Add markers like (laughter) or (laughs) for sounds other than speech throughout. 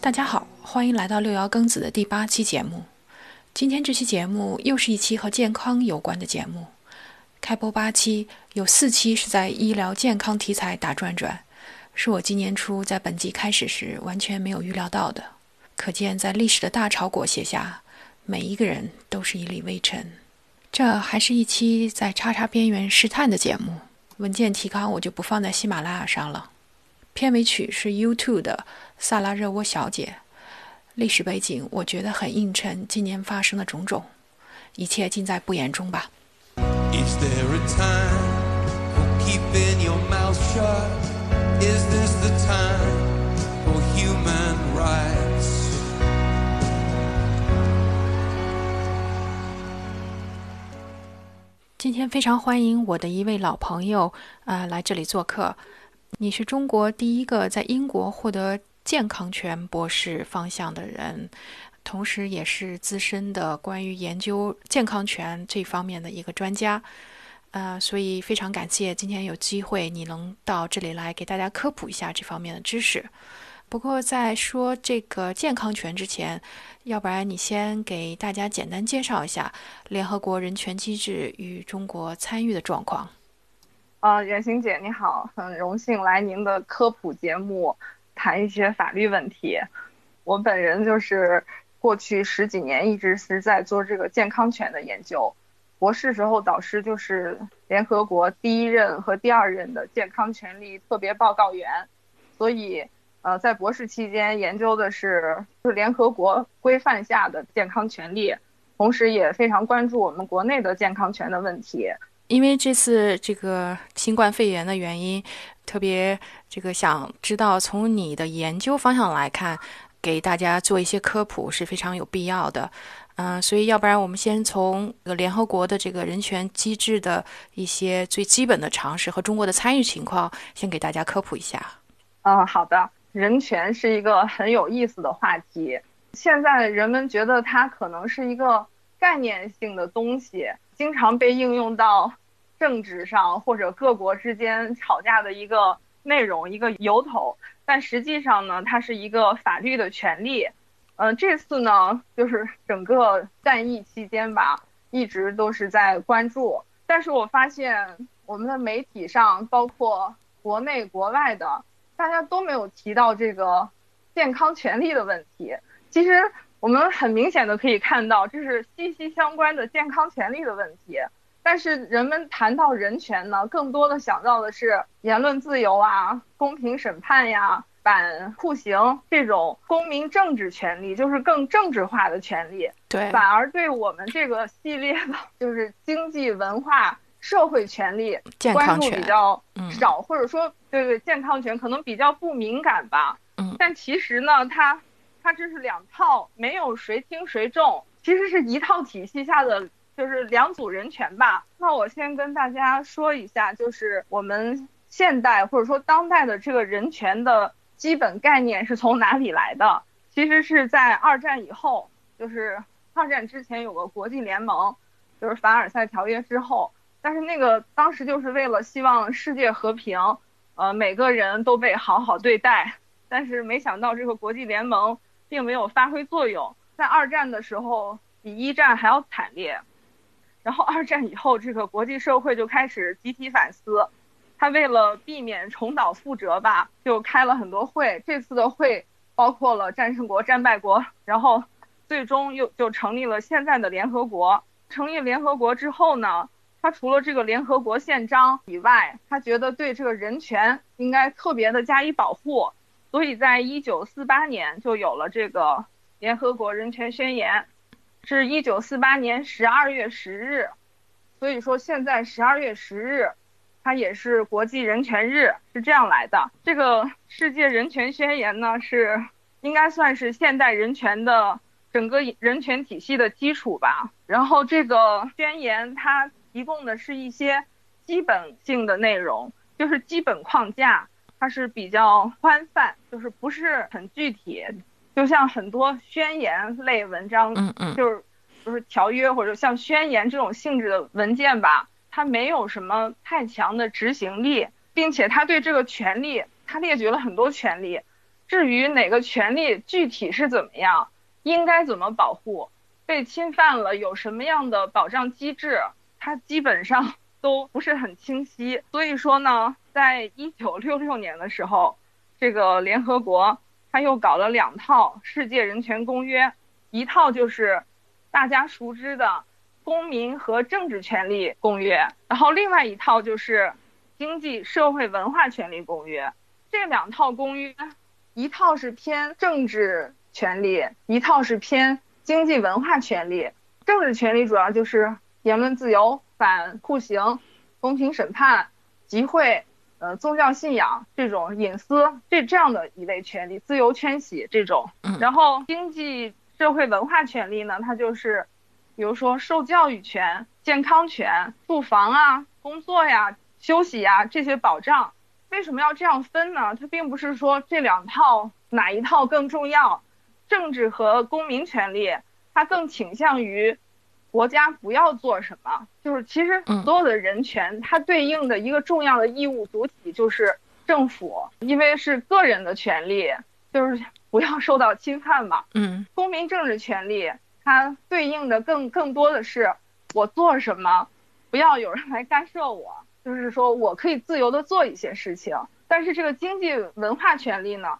大家好，欢迎来到六爻庚子的第八期节目。今天这期节目又是一期和健康有关的节目。开播八期，有四期是在医疗健康题材打转转，是我今年初在本季开始时完全没有预料到的。可见，在历史的大潮裹挟下，每一个人都是一粒微尘。这还是一期在叉叉边缘试探的节目，文件提纲我就不放在喜马拉雅上了。片尾曲是 U2 的《萨拉热窝小姐》，历史背景我觉得很映衬今年发生的种种，一切尽在不言中吧。Is there a time for keeping your mouth shut? Is this the time for human rights? 今天非常欢迎我的一位老朋友，呃，来这里做客。你是中国第一个在英国获得健康权博士方向的人。同时，也是资深的关于研究健康权这方面的一个专家，呃，所以非常感谢今天有机会你能到这里来给大家科普一下这方面的知识。不过，在说这个健康权之前，要不然你先给大家简单介绍一下联合国人权机制与中国参与的状况。啊，袁行姐你好，很荣幸来您的科普节目谈一些法律问题。我本人就是。过去十几年一直是在做这个健康权的研究，博士时候导师就是联合国第一任和第二任的健康权利特别报告员，所以呃在博士期间研究的是就是联合国规范下的健康权利，同时也非常关注我们国内的健康权的问题。因为这次这个新冠肺炎的原因，特别这个想知道从你的研究方向来看。给大家做一些科普是非常有必要的，嗯，所以要不然我们先从联合国的这个人权机制的一些最基本的常识和中国的参与情况，先给大家科普一下。嗯，好的，人权是一个很有意思的话题。现在人们觉得它可能是一个概念性的东西，经常被应用到政治上或者各国之间吵架的一个内容、一个由头。但实际上呢，它是一个法律的权利。嗯，这次呢，就是整个战役期间吧，一直都是在关注。但是我发现我们的媒体上，包括国内国外的，大家都没有提到这个健康权利的问题。其实我们很明显的可以看到，这是息息相关的健康权利的问题。但是人们谈到人权呢，更多的想到的是言论自由啊、公平审判呀、反酷刑这种公民政治权利，就是更政治化的权利。对，反而对我们这个系列的，就是经济、文化、社会权利关注比较少，或者说，对对，健康权可能比较不敏感吧。嗯。但其实呢，它它这是两套，没有谁轻谁重，其实是一套体系下的。就是两组人权吧。那我先跟大家说一下，就是我们现代或者说当代的这个人权的基本概念是从哪里来的？其实是在二战以后，就是二战之前有个国际联盟，就是凡尔赛条约之后，但是那个当时就是为了希望世界和平，呃，每个人都被好好对待。但是没想到这个国际联盟并没有发挥作用，在二战的时候比一战还要惨烈。然后二战以后，这个国际社会就开始集体反思，他为了避免重蹈覆辙吧，就开了很多会。这次的会包括了战胜国、战败国，然后最终又就成立了现在的联合国。成立联合国之后呢，他除了这个联合国宪章以外，他觉得对这个人权应该特别的加以保护，所以在一九四八年就有了这个联合国人权宣言。是一九四八年十二月十日，所以说现在十二月十日，它也是国际人权日，是这样来的。这个世界人权宣言呢，是应该算是现代人权的整个人权体系的基础吧。然后这个宣言它提供的是一些基本性的内容，就是基本框架，它是比较宽泛，就是不是很具体。就像很多宣言类文章，嗯嗯，就是就是条约或者像宣言这种性质的文件吧，它没有什么太强的执行力，并且它对这个权利，它列举了很多权利。至于哪个权利具体是怎么样，应该怎么保护，被侵犯了有什么样的保障机制，它基本上 (laughs) 都不是很清晰。所以说呢，在一九六六年的时候，这个联合国他又搞了两套世界人权公约，一套就是大家熟知的公民和政治权利公约，然后另外一套就是经济社会文化权利公约。这两套公约。一套是偏政治权利，一套是偏经济文化权利。政治权利主要就是言论自由、反酷刑、公平审判、集会、呃宗教信仰这种隐私这这样的一类权利，自由迁徙这种。然后经济社会文化权利呢，它就是，比如说受教育权、健康权、住房啊、工作呀、休息呀这些保障。为什么要这样分呢？它并不是说这两套哪一套更重要，政治和公民权利，它更倾向于国家不要做什么。就是其实所有的人权，它对应的一个重要的义务主体就是政府，因为是个人的权利，就是不要受到侵犯嘛。嗯，公民政治权利，它对应的更更多的是我做什么，不要有人来干涉我。就是说我可以自由的做一些事情，但是这个经济文化权利呢，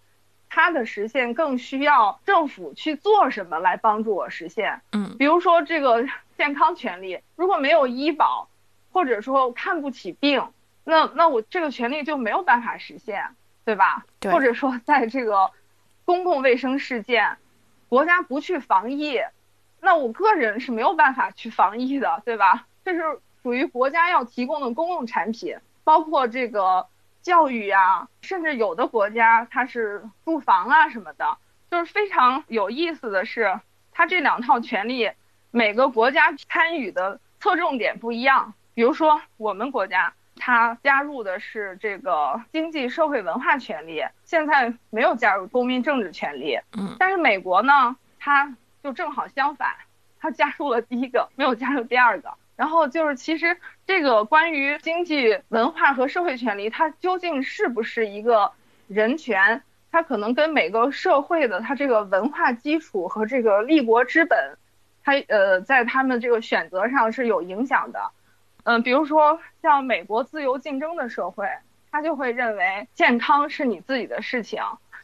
它的实现更需要政府去做什么来帮助我实现。嗯，比如说这个健康权利，如果没有医保，或者说看不起病，那那我这个权利就没有办法实现，对吧？对。或者说在这个公共卫生事件，国家不去防疫，那我个人是没有办法去防疫的，对吧？这是。属于国家要提供的公共产品，包括这个教育啊，甚至有的国家它是住房啊什么的，就是非常有意思的是，它这两套权利，每个国家参与的侧重点不一样。比如说我们国家，它加入的是这个经济社会文化权利，现在没有加入公民政治权利。嗯，但是美国呢，它就正好相反，它加入了第一个，没有加入第二个。然后就是，其实这个关于经济、文化和社会权利，它究竟是不是一个人权？它可能跟每个社会的它这个文化基础和这个立国之本，它呃在他们这个选择上是有影响的。嗯，比如说像美国自由竞争的社会，他就会认为健康是你自己的事情，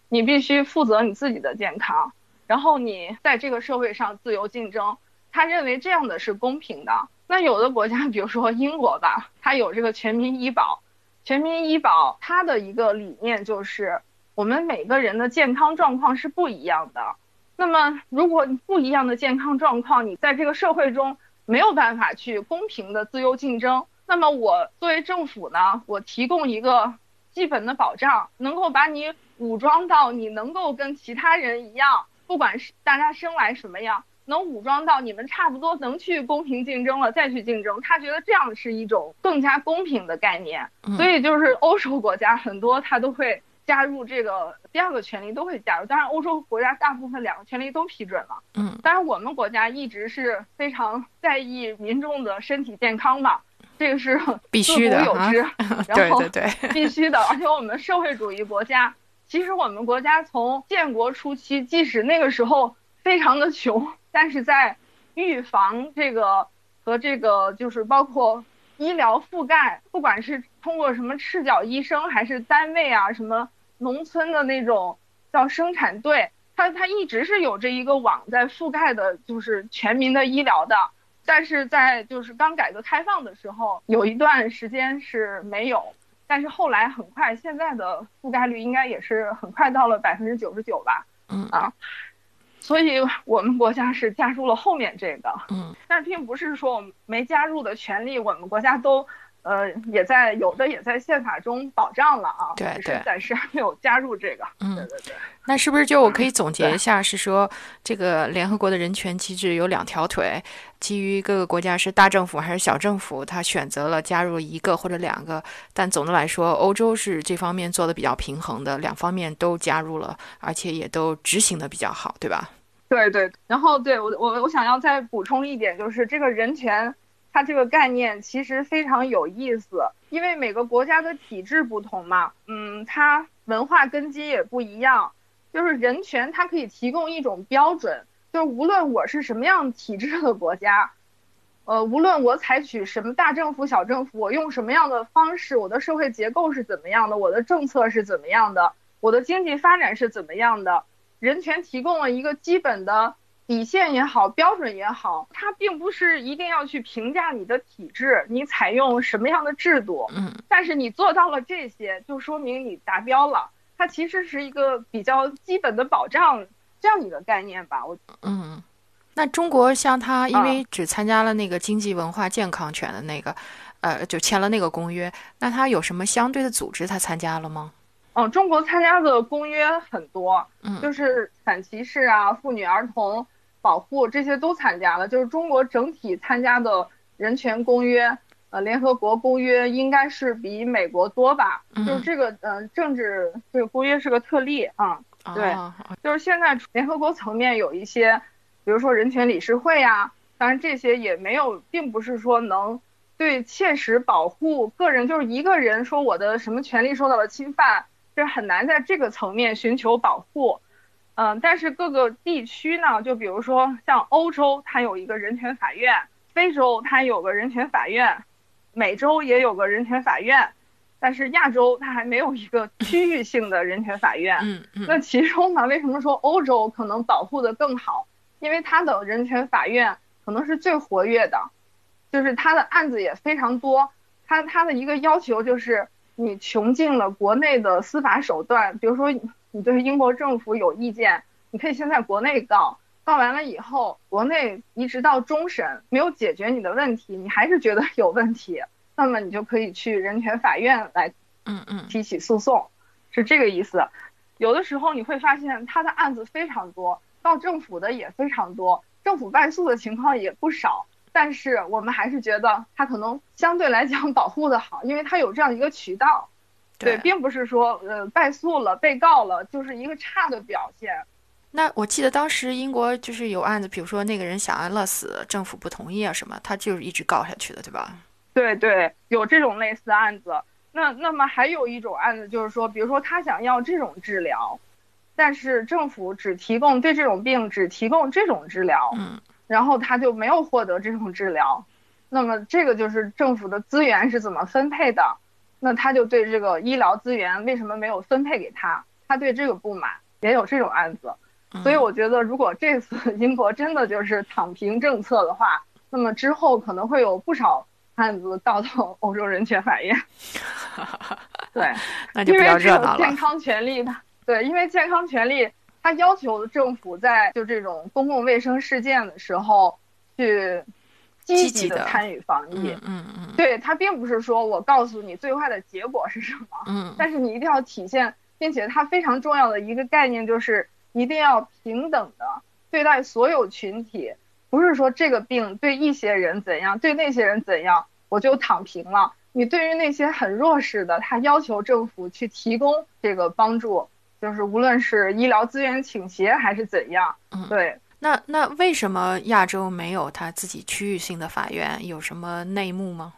你必须负责你自己的健康，然后你在这个社会上自由竞争，他认为这样的是公平的。那有的国家，比如说英国吧，它有这个全民医保。全民医保它的一个理念就是，我们每个人的健康状况是不一样的。那么，如果不一样的健康状况，你在这个社会中没有办法去公平的自由竞争。那么，我作为政府呢，我提供一个基本的保障，能够把你武装到你能够跟其他人一样，不管是大家生来什么样。能武装到你们差不多能去公平竞争了，再去竞争，他觉得这样是一种更加公平的概念。所以就是欧洲国家很多他都会加入这个第二个权利，都会加入。当然，欧洲国家大部分两个权利都批准了。嗯，当然我们国家一直是非常在意民众的身体健康嘛，这个是必须的，有之。(laughs) 对对对，(laughs) 必须的。而且我们社会主义国家，其实我们国家从建国初期，即使那个时候非常的穷。但是在预防这个和这个就是包括医疗覆盖，不管是通过什么赤脚医生，还是单位啊，什么农村的那种叫生产队，它它一直是有这一个网在覆盖的，就是全民的医疗的。但是在就是刚改革开放的时候，有一段时间是没有，但是后来很快，现在的覆盖率应该也是很快到了百分之九十九吧。嗯啊。所以我们国家是加入了后面这个，嗯，但并不是说我们没加入的权利，我们国家都，呃，也在有的也在宪法中保障了啊，对对，暂时还没有加入这个，嗯，对对对。那是不是就我可以总结一下，是说这个联合国的人权机制有两条腿，基于各个国家是大政府还是小政府，他选择了加入一个或者两个，但总的来说，欧洲是这方面做的比较平衡的，两方面都加入了，而且也都执行的比较好，对吧？对对，然后对我我我想要再补充一点，就是这个人权它这个概念其实非常有意思，因为每个国家的体制不同嘛，嗯，它文化根基也不一样。就是人权，它可以提供一种标准，就是无论我是什么样体制的国家，呃，无论我采取什么大政府、小政府，我用什么样的方式，我的社会结构是怎么样的，我的政策是怎么样的，我的经济发展是怎么样的，人权提供了一个基本的。底线也好，标准也好，它并不是一定要去评价你的体制，你采用什么样的制度，嗯，但是你做到了这些，就说明你达标了。它其实是一个比较基本的保障这样一个概念吧，我嗯，那中国像它，因为只参加了那个经济文化健康权的那个，呃，就签了那个公约，那它有什么相对的组织它参加了吗？嗯，中国参加的公约很多，嗯，就是 (laughs) 反歧视啊，妇女儿童。保护这些都参加了，就是中国整体参加的人权公约，呃，联合国公约应该是比美国多吧？就是这个，嗯，政治这个公约是个特例啊。对，就是现在联合国层面有一些，比如说人权理事会呀，当然这些也没有，并不是说能对切实保护个人，就是一个人说我的什么权利受到了侵犯，这很难在这个层面寻求保护。嗯，但是各个地区呢，就比如说像欧洲，它有一个人权法院；非洲它有个人权法院；美洲也有个人权法院，但是亚洲它还没有一个区域性的人权法院。嗯嗯。那其中呢，为什么说欧洲可能保护的更好？因为它的人权法院可能是最活跃的，就是它的案子也非常多。它它的一个要求就是你穷尽了国内的司法手段，比如说。你对英国政府有意见，你可以先在国内告，告完了以后，国内一直到终审没有解决你的问题，你还是觉得有问题，那么你就可以去人权法院来，嗯嗯，提起诉讼，是这个意思。有的时候你会发现他的案子非常多，到政府的也非常多，政府败诉的情况也不少，但是我们还是觉得他可能相对来讲保护的好，因为他有这样一个渠道。对，并不是说呃败诉了，被告了就是一个差的表现。那我记得当时英国就是有案子，比如说那个人想安乐死，政府不同意啊什么，他就是一直告下去的，对吧？对对，有这种类似案子。那那么还有一种案子就是说，比如说他想要这种治疗，但是政府只提供对这种病只提供这种治疗，嗯，然后他就没有获得这种治疗。那么这个就是政府的资源是怎么分配的？那他就对这个医疗资源为什么没有分配给他，他对这个不满，也有这种案子，所以我觉得如果这次英国真的就是躺平政策的话，那么之后可能会有不少案子到到欧洲人权法院。(laughs) 对，那就比较热闹了。健康权利的，对，因为健康权利，他要求政府在就这种公共卫生事件的时候去。积极的参与防疫，嗯嗯，对他并不是说我告诉你最坏的结果是什么，嗯，但是你一定要体现，并且它非常重要的一个概念就是一定要平等的对待所有群体，不是说这个病对一些人怎样，对那些人怎样，我就躺平了。你对于那些很弱势的，他要求政府去提供这个帮助，就是无论是医疗资源倾斜还是怎样，嗯，对。那那为什么亚洲没有他自己区域性的法院？有什么内幕吗？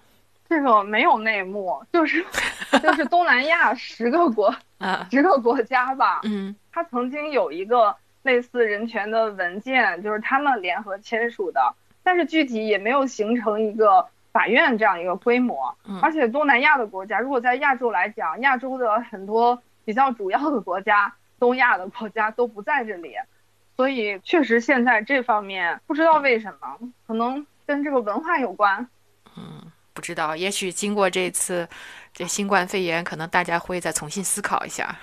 这个没有内幕，就是 (laughs) 就是东南亚十个国啊，十个国家吧。嗯，他曾经有一个类似人权的文件，就是他们联合签署的，但是具体也没有形成一个法院这样一个规模。嗯，而且东南亚的国家，如果在亚洲来讲，亚洲的很多比较主要的国家，东亚的国家都不在这里。所以确实，现在这方面不知道为什么，可能跟这个文化有关。嗯，不知道，也许经过这次这新冠肺炎，可能大家会再重新思考一下。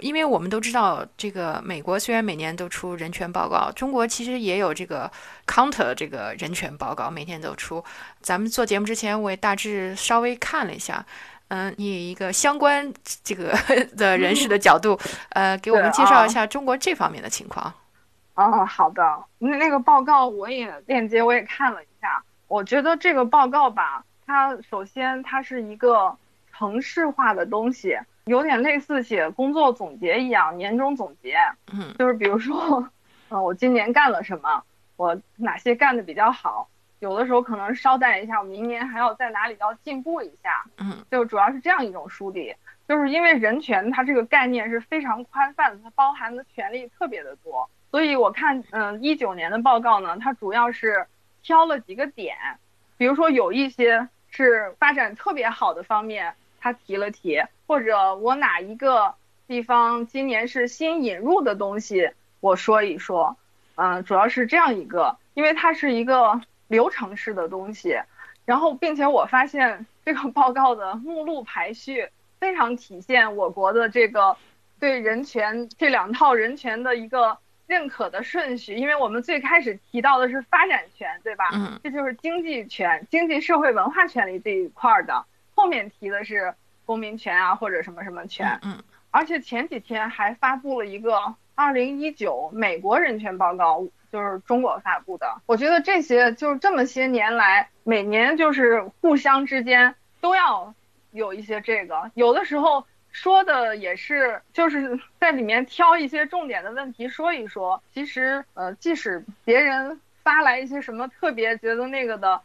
因为我们都知道，这个美国虽然每年都出人权报告，中国其实也有这个 counter 这个人权报告，每天都出。咱们做节目之前，我也大致稍微看了一下。嗯，你以一个相关这个 (laughs) 的人士的角度，(laughs) 呃，给我们介绍一下中国这方面的情况。哦，好的，那那个报告我也链接我也看了一下，我觉得这个报告吧，它首先它是一个城市化的东西，有点类似写工作总结一样，年终总结，嗯，就是比如说，嗯，(laughs) 我今年干了什么，我哪些干的比较好，有的时候可能稍带一下，我明年还要在哪里要进步一下。嗯，就主要是这样一种梳理，就是因为人权它这个概念是非常宽泛的，它包含的权利特别的多，所以我看，嗯，一九年的报告呢，它主要是挑了几个点，比如说有一些是发展特别好的方面，它提了提，或者我哪一个地方今年是新引入的东西，我说一说，嗯，主要是这样一个，因为它是一个流程式的东西，然后并且我发现这个报告的目录排序非常体现我国的这个对人权这两套人权的一个认可的顺序，因为我们最开始提到的是发展权，对吧？嗯，这就是经济权、经济社会文化权利这一块儿的，后面提的是公民权啊或者什么什么权，嗯，而且前几天还发布了一个二零一九美国人权报告。就是中国发布的，我觉得这些就是这么些年来，每年就是互相之间都要有一些这个，有的时候说的也是就是在里面挑一些重点的问题说一说。其实呃，即使别人发来一些什么特别觉得那个的，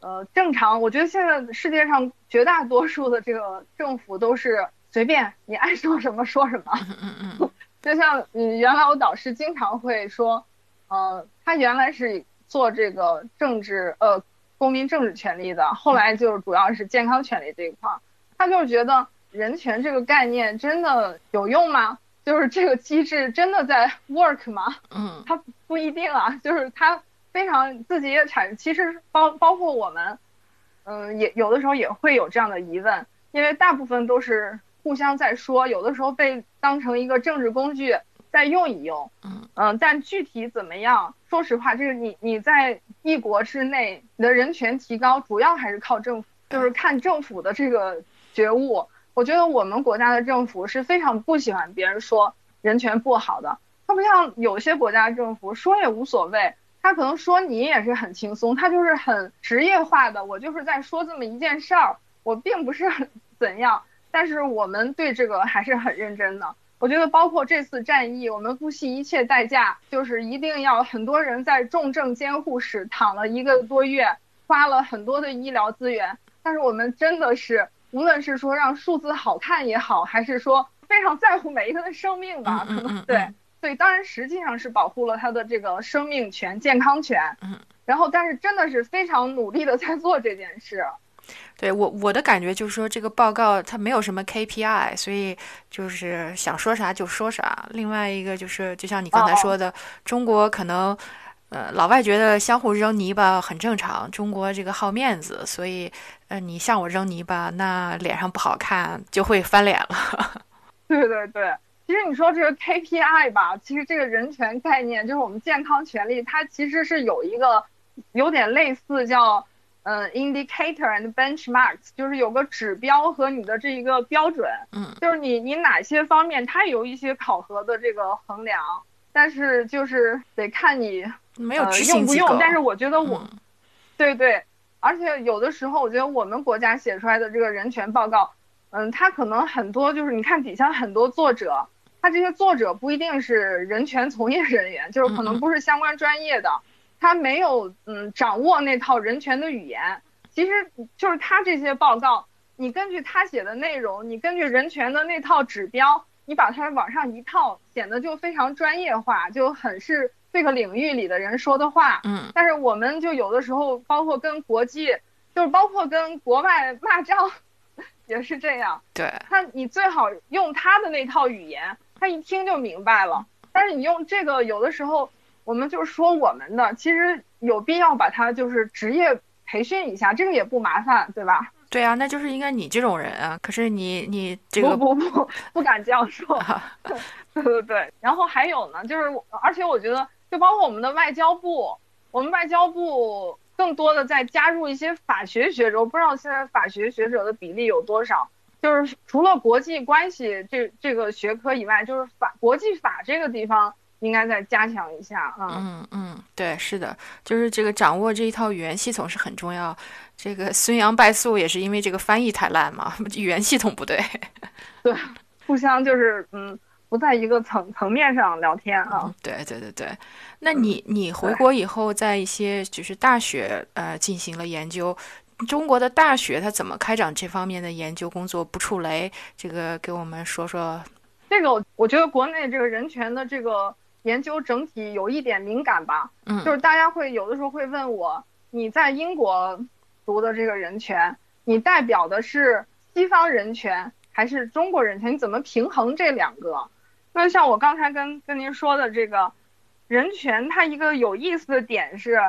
呃，正常，我觉得现在世界上绝大多数的这个政府都是随便你爱说什么说什么。(laughs) 就像嗯，原来我导师经常会说。呃，他原来是做这个政治呃公民政治权利的，后来就是主要是健康权利这一块儿。他就是觉得人权这个概念真的有用吗？就是这个机制真的在 (laughs) work 吗？嗯，他不一定啊。就是他非常自己也产，其实包包括我们，嗯，也有的时候也会有这样的疑问，因为大部分都是互相在说，有的时候被当成一个政治工具。再用一用，嗯嗯，但具体怎么样？说实话，就是你你在一国之内，你的人权提高主要还是靠政府，就是看政府的这个觉悟。我觉得我们国家的政府是非常不喜欢别人说人权不好的，他不像有些国家政府说也无所谓，他可能说你也是很轻松，他就是很职业化的，我就是在说这么一件事儿，我并不是很 (laughs) 怎样，但是我们对这个还是很认真的。我觉得包括这次战役，我们不惜一切代价，就是一定要很多人在重症监护室躺了一个多月，花了很多的医疗资源。但是我们真的是，无论是说让数字好看也好，还是说非常在乎每一个人的生命吧，可能对对，当然实际上是保护了他的这个生命权、健康权。嗯，然后但是真的是非常努力的在做这件事。对我我的感觉就是说，这个报告它没有什么 KPI，所以就是想说啥就说啥。另外一个就是，就像你刚才说的，中国可能，呃，老外觉得相互扔泥巴很正常，中国这个好面子，所以，呃，你向我扔泥巴，那脸上不好看，就会翻脸了。(laughs) 对对对，其实你说这个 KPI 吧，其实这个人权概念，就是我们健康权利，它其实是有一个有点类似叫。嗯，indicator and benchmarks 就是有个指标和你的这一个标准，嗯，就是你你哪些方面它有一些考核的这个衡量，但是就是得看你没有用不用。但是我觉得我，对对，而且有的时候我觉得我们国家写出来的这个人权报告，嗯，它可能很多就是你看底下很多作者，他这些作者不一定是人权从业人员，就是可能不是相关专业的。他没有嗯掌握那套人权的语言，其实就是他这些报告，你根据他写的内容，你根据人权的那套指标，你把它往上一套，显得就非常专业化，就很是这个领域里的人说的话。嗯。但是我们就有的时候，包括跟国际，就是包括跟国外骂仗，也是这样。对。他你最好用他的那套语言，他一听就明白了。但是你用这个，有的时候。我们就是说我们的，其实有必要把它就是职业培训一下，这个也不麻烦，对吧？对啊，那就是应该你这种人啊。可是你你这个不不不 (laughs) 不敢这样说，(laughs) 对对对。然后还有呢，就是而且我觉得，就包括我们的外交部，我们外交部更多的在加入一些法学学者，我不知道现在法学学者的比例有多少。就是除了国际关系这这个学科以外，就是法国际法这个地方。应该再加强一下啊！嗯嗯，对，是的，就是这个掌握这一套语言系统是很重要。这个孙杨败诉也是因为这个翻译太烂嘛，(laughs) 语言系统不对。(laughs) 对，互相就是嗯，不在一个层层面上聊天啊。对对对对，那你你回国以后，在一些就是大学呃进行了研究，中国的大学它怎么开展这方面的研究工作不触雷？这个给我们说说。这个我觉得国内这个人权的这个研究整体有一点敏感吧，嗯，就是大家会有的时候会问我，你在英国读的这个人权，你代表的是西方人权还是中国人权？你怎么平衡这两个？那像我刚才跟跟您说的这个，人权它一个有意思的点是，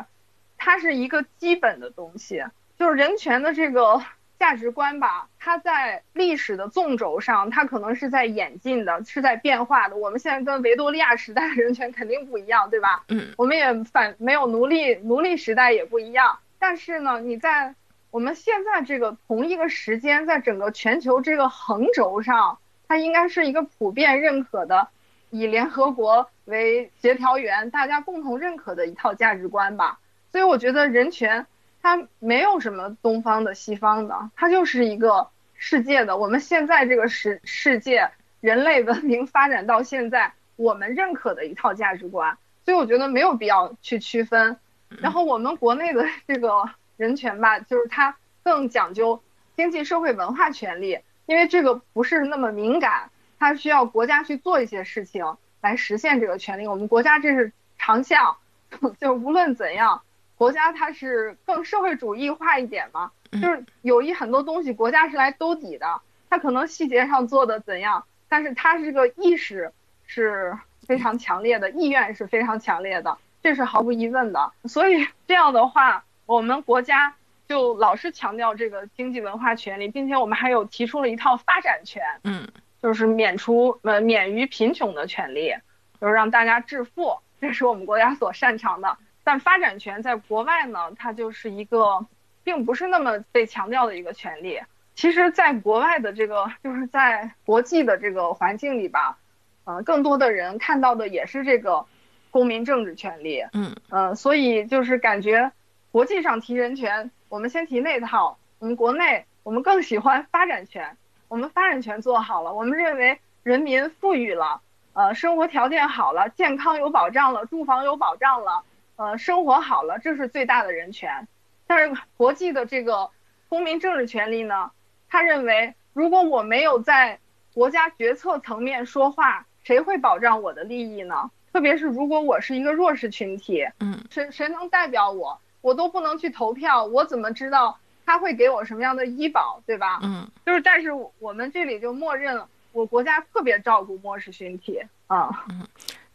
它是一个基本的东西，就是人权的这个价值观吧，它在历史的纵轴上，它可能是在演进的，是在变化的。我们现在跟维多利亚时代的人权肯定不一样，对吧？嗯，我们也反没有奴隶，奴隶时代也不一样。但是呢，你在我们现在这个同一个时间，在整个全球这个横轴上。它应该是一个普遍认可的，以联合国为协调员，大家共同认可的一套价值观吧。所以我觉得人权它没有什么东方的、西方的，它就是一个世界的。我们现在这个世世界，人类文明发展到现在，我们认可的一套价值观。所以我觉得没有必要去区分。然后我们国内的 (laughs) 这个人权吧，就是它更讲究经济社会文化权利。因为这个不是那么敏感，它需要国家去做一些事情来实现这个权利。我们国家这是长项，(laughs) 就无论怎样，国家它是更社会主义化一点嘛，就是有一很多东西国家是来兜底的，它可能细节上做的怎样，但是它这个意识是非常强烈的，意愿是非常强烈的，这是毫无疑问的。所以这样的话，我们国家。就老是强调这个经济文化权利，并且我们还有提出了一套发展权，嗯，就是免除呃免于贫穷的权利，就是让大家致富，这是我们国家所擅长的。但发展权在国外呢，它就是一个并不是那么被强调的一个权利。其实，在国外的这个就是在国际的这个环境里吧，呃，更多的人看到的也是这个公民政治权利，嗯嗯，所以就是感觉国际上提人权。我们先提那套，我们国内我们更喜欢发展权，我们发展权做好了，我们认为人民富裕了，呃，生活条件好了，健康有保障了，住房有保障了，呃，生活好了，这是最大的人权。但是国际的这个公民政治权利呢，他认为如果我没有在国家决策层面说话，谁会保障我的利益呢？特别是如果我是一个弱势群体，嗯，谁谁能代表我？我都不能去投票，我怎么知道他会给我什么样的医保，对吧？嗯，就是，但是我们这里就默认我国家特别照顾弱势群体啊。嗯，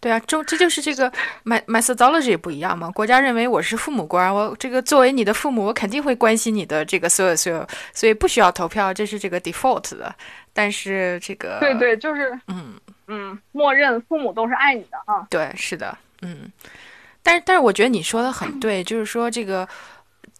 对啊，中这就是这个 (laughs) methodology 不一样嘛。国家认为我是父母官，我这个作为你的父母，我肯定会关心你的这个所有所有，所以不需要投票，这是这个 default 的。但是这个对对，就是嗯嗯，默认父母都是爱你的啊。对，是的，嗯。但是，但是我觉得你说的很 (clears throat) 对，就是说这个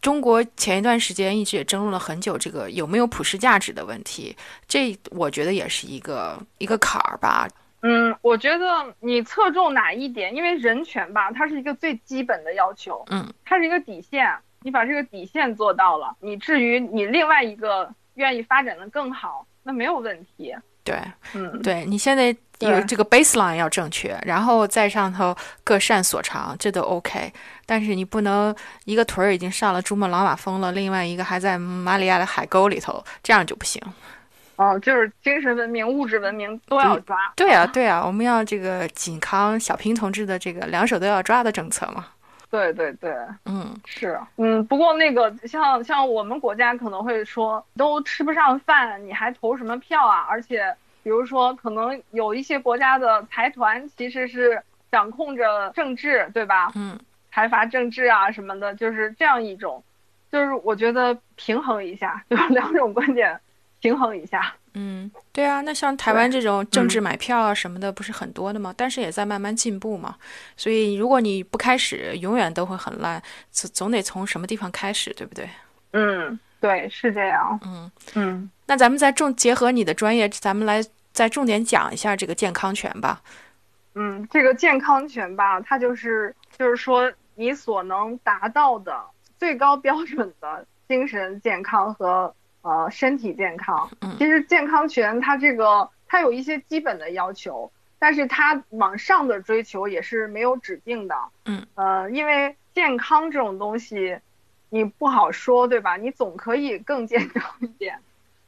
中国前一段时间一直也争论了很久，这个有没有普世价值的问题，这我觉得也是一个一个坎儿吧。嗯，我觉得你侧重哪一点？因为人权吧，它是一个最基本的要求，嗯，它是一个底线，你把这个底线做到了，你至于你另外一个愿意发展的更好，那没有问题。对，嗯，对你现在有这个 baseline 要正确，然后再上头各擅所长，这都 OK。但是你不能一个腿儿已经上了珠穆朗玛峰了，另外一个还在马里亚的海沟里头，这样就不行。哦，就是精神文明、物质文明都要抓。对啊，对啊，我们要这个紧扛小平同志的这个两手都要抓的政策嘛。对对对，嗯，是，嗯，不过那个像像我们国家可能会说，都吃不上饭，你还投什么票啊？而且，比如说，可能有一些国家的财团其实是掌控着政治，对吧？嗯，财阀政治啊什么的，就是这样一种，就是我觉得平衡一下，就是两种观点平衡一下。嗯，对啊，那像台湾这种政治买票啊什么的，不是很多的吗？但是也在慢慢进步嘛。所以如果你不开始，永远都会很烂。总总得从什么地方开始，对不对？嗯，对，是这样。嗯嗯，那咱们再重结合你的专业，咱们来再重点讲一下这个健康权吧。嗯，这个健康权吧，它就是就是说你所能达到的最高标准的精神健康和。呃，身体健康，其实健康权它这个它有一些基本的要求，但是它往上的追求也是没有止境的。嗯，呃，因为健康这种东西，你不好说，对吧？你总可以更健康一点，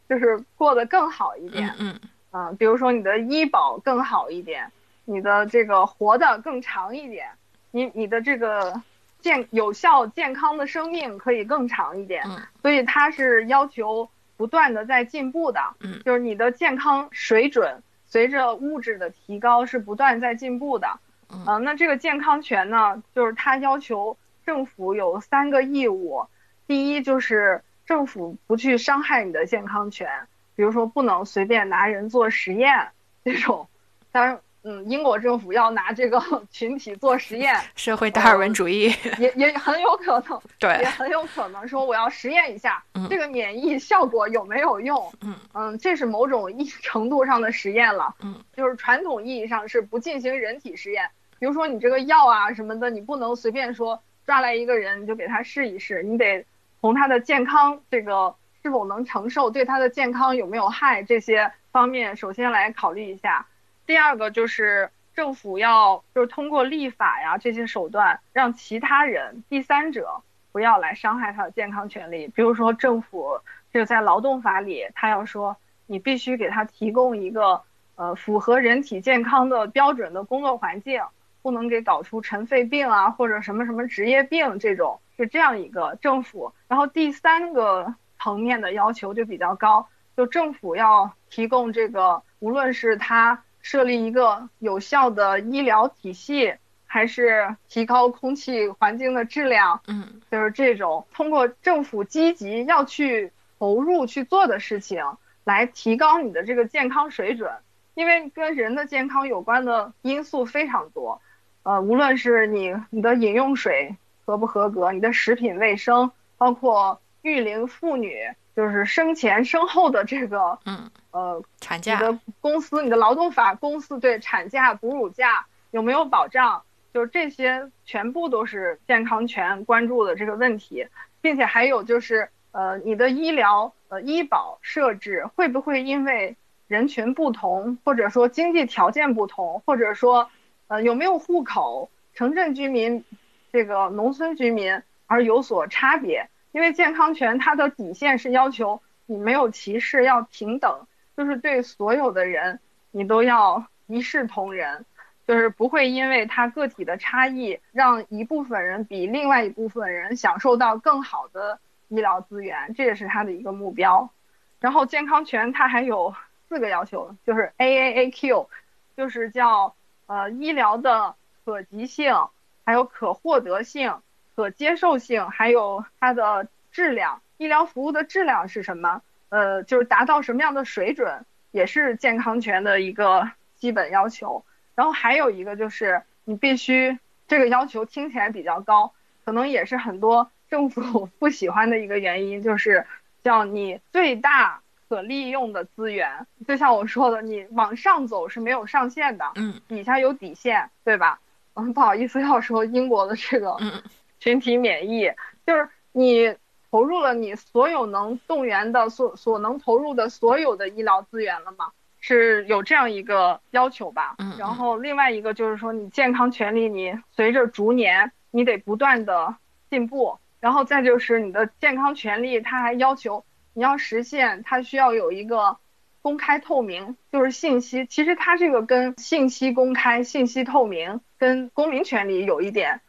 就是过得更好一点。嗯嗯，比如说你的医保更好一点，你的这个活得更长一点，你你的这个健有效健康的生命可以更长一点。嗯所以它是要求不断的在进步的。嗯就是你的健康水准随着物质的提高是不断在进步的。嗯呃，那这个健康权呢，就是它要求政府有三个义务，第一就是政府不去伤害你的健康权，比如说不能随便拿人做实验这种。当然，嗯，英国政府要拿这个 (laughs) 群体做实验，(laughs) 社会达尔文主义，也也很有可能，(laughs) 对也，很有可能说我要实验一下嗯这个免疫效果有没有用。嗯嗯，这是某种意程度上的实验了。嗯，就是传统意义上是不进行人体实验，比如说你这个药啊什么的，你不能随便说抓来一个人你就给他试一试，你得从他的健康这个是否能承受，对他的健康有没有害这些方面，首先来考虑一下。第二个就是政府要就是通过立法呀这些手段，让其他人第三者不要来伤害他的健康权利。比如说政府这个在劳动法里，他要说你必须给他提供一个呃符合人体健康的标准的工作环境，不能给搞出尘肺病啊或者什么什么职业病这种，是这样一个政府。然后第三个层面的要求就比较高，就政府要提供这个，无论是他设立一个有效的医疗体系，还是提高空气环境的质量，嗯就是这种通过政府积极要去投入去做的事情，来提高你的这个健康水准。因为跟人的健康有关的因素非常多，呃，无论是你你的饮用水合不合格，你的食品卫生，包括育龄妇女，就是生前生后的这个嗯，呃产假，你的公司、你的劳动法公司对产假、哺乳假有没有保障？就是这些全部都是健康权关注的这个问题，并且还有就是呃，你的医疗呃医保设置会不会因为人群不同，或者说经济条件不同，或者说呃有没有户口，城镇居民这个农村居民而有所差别？因为健康权它的底线是要求你没有歧视，要平等。就是对所有的人，你都要一视同仁，就是不会因为他个体的差异，让一部分人比另外一部分人享受到更好的医疗资源，这也是他的一个目标。然后健康权它还有四个要求，就是 A A A Q，就是叫呃医疗的可及性，还有可获得性、可接受性，还有它的质量，医疗服务的质量是什么？呃，就是达到什么样的水准，也是健康权的一个基本要求。然后还有一个就是你必须这个要求听起来比较高，可能也是很多政府 (laughs) 不喜欢的一个原因，就是叫你最大可利用的资源。就像我说的，你往上走是没有上限的，嗯底下有底线，对吧？嗯，(laughs) 不好意思要说英国的这个嗯群体免疫，就是你投入了你所有能动员的所所能投入的所有的医疗资源了吗？是有这样一个要求吧。然后另外一个就是说，你健康权利你随着逐年你得不断的进步，然后再就是你的健康权利，它还要求你要实现，它需要有一个公开透明，就是信息。其实它这个跟信息公开、信息透明跟公民权利有一点，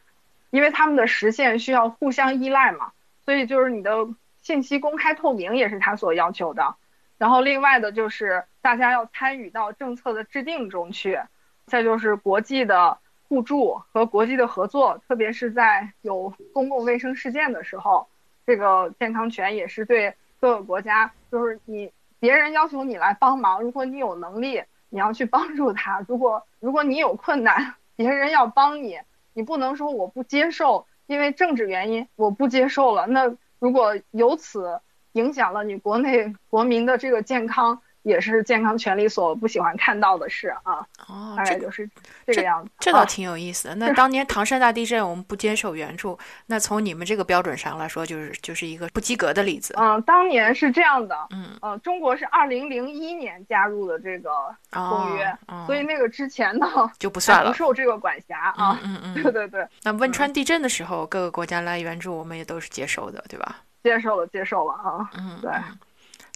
因为他们的实现需要互相依赖嘛，所以就是你的信息公开透明也是他所要求的。然后另外的就是大家要参与到政策的制定中去，再就是国际的互助和国际的合作，特别是在有公共卫生事件的时候，这个健康权也是对各个国家，就是你别人要求你来帮忙，如果你有能力，你要去帮助他；如果如果你有困难，别人要帮你，你不能说我不接受，因为政治原因我不接受了。那如果由此影响了你国内国民的这个健康，也是健康权利所不喜欢看到的事啊。哦，大概就是这个样子。啊这倒挺有意思的。那当年唐山大地震，我们不接受援助，那从你们这个标准上来说，就是就是一个不及格的例子。嗯，当年是这样的，嗯，呃，中国是二零零一年加入的这个公约，哦所以那个之前呢就不算了不。受这个管辖啊。嗯嗯对嗯。对对，那汶川地震的时候，各个国家来援助，我们也都是接受的，对吧？接受了接受了啊。嗯，对嗯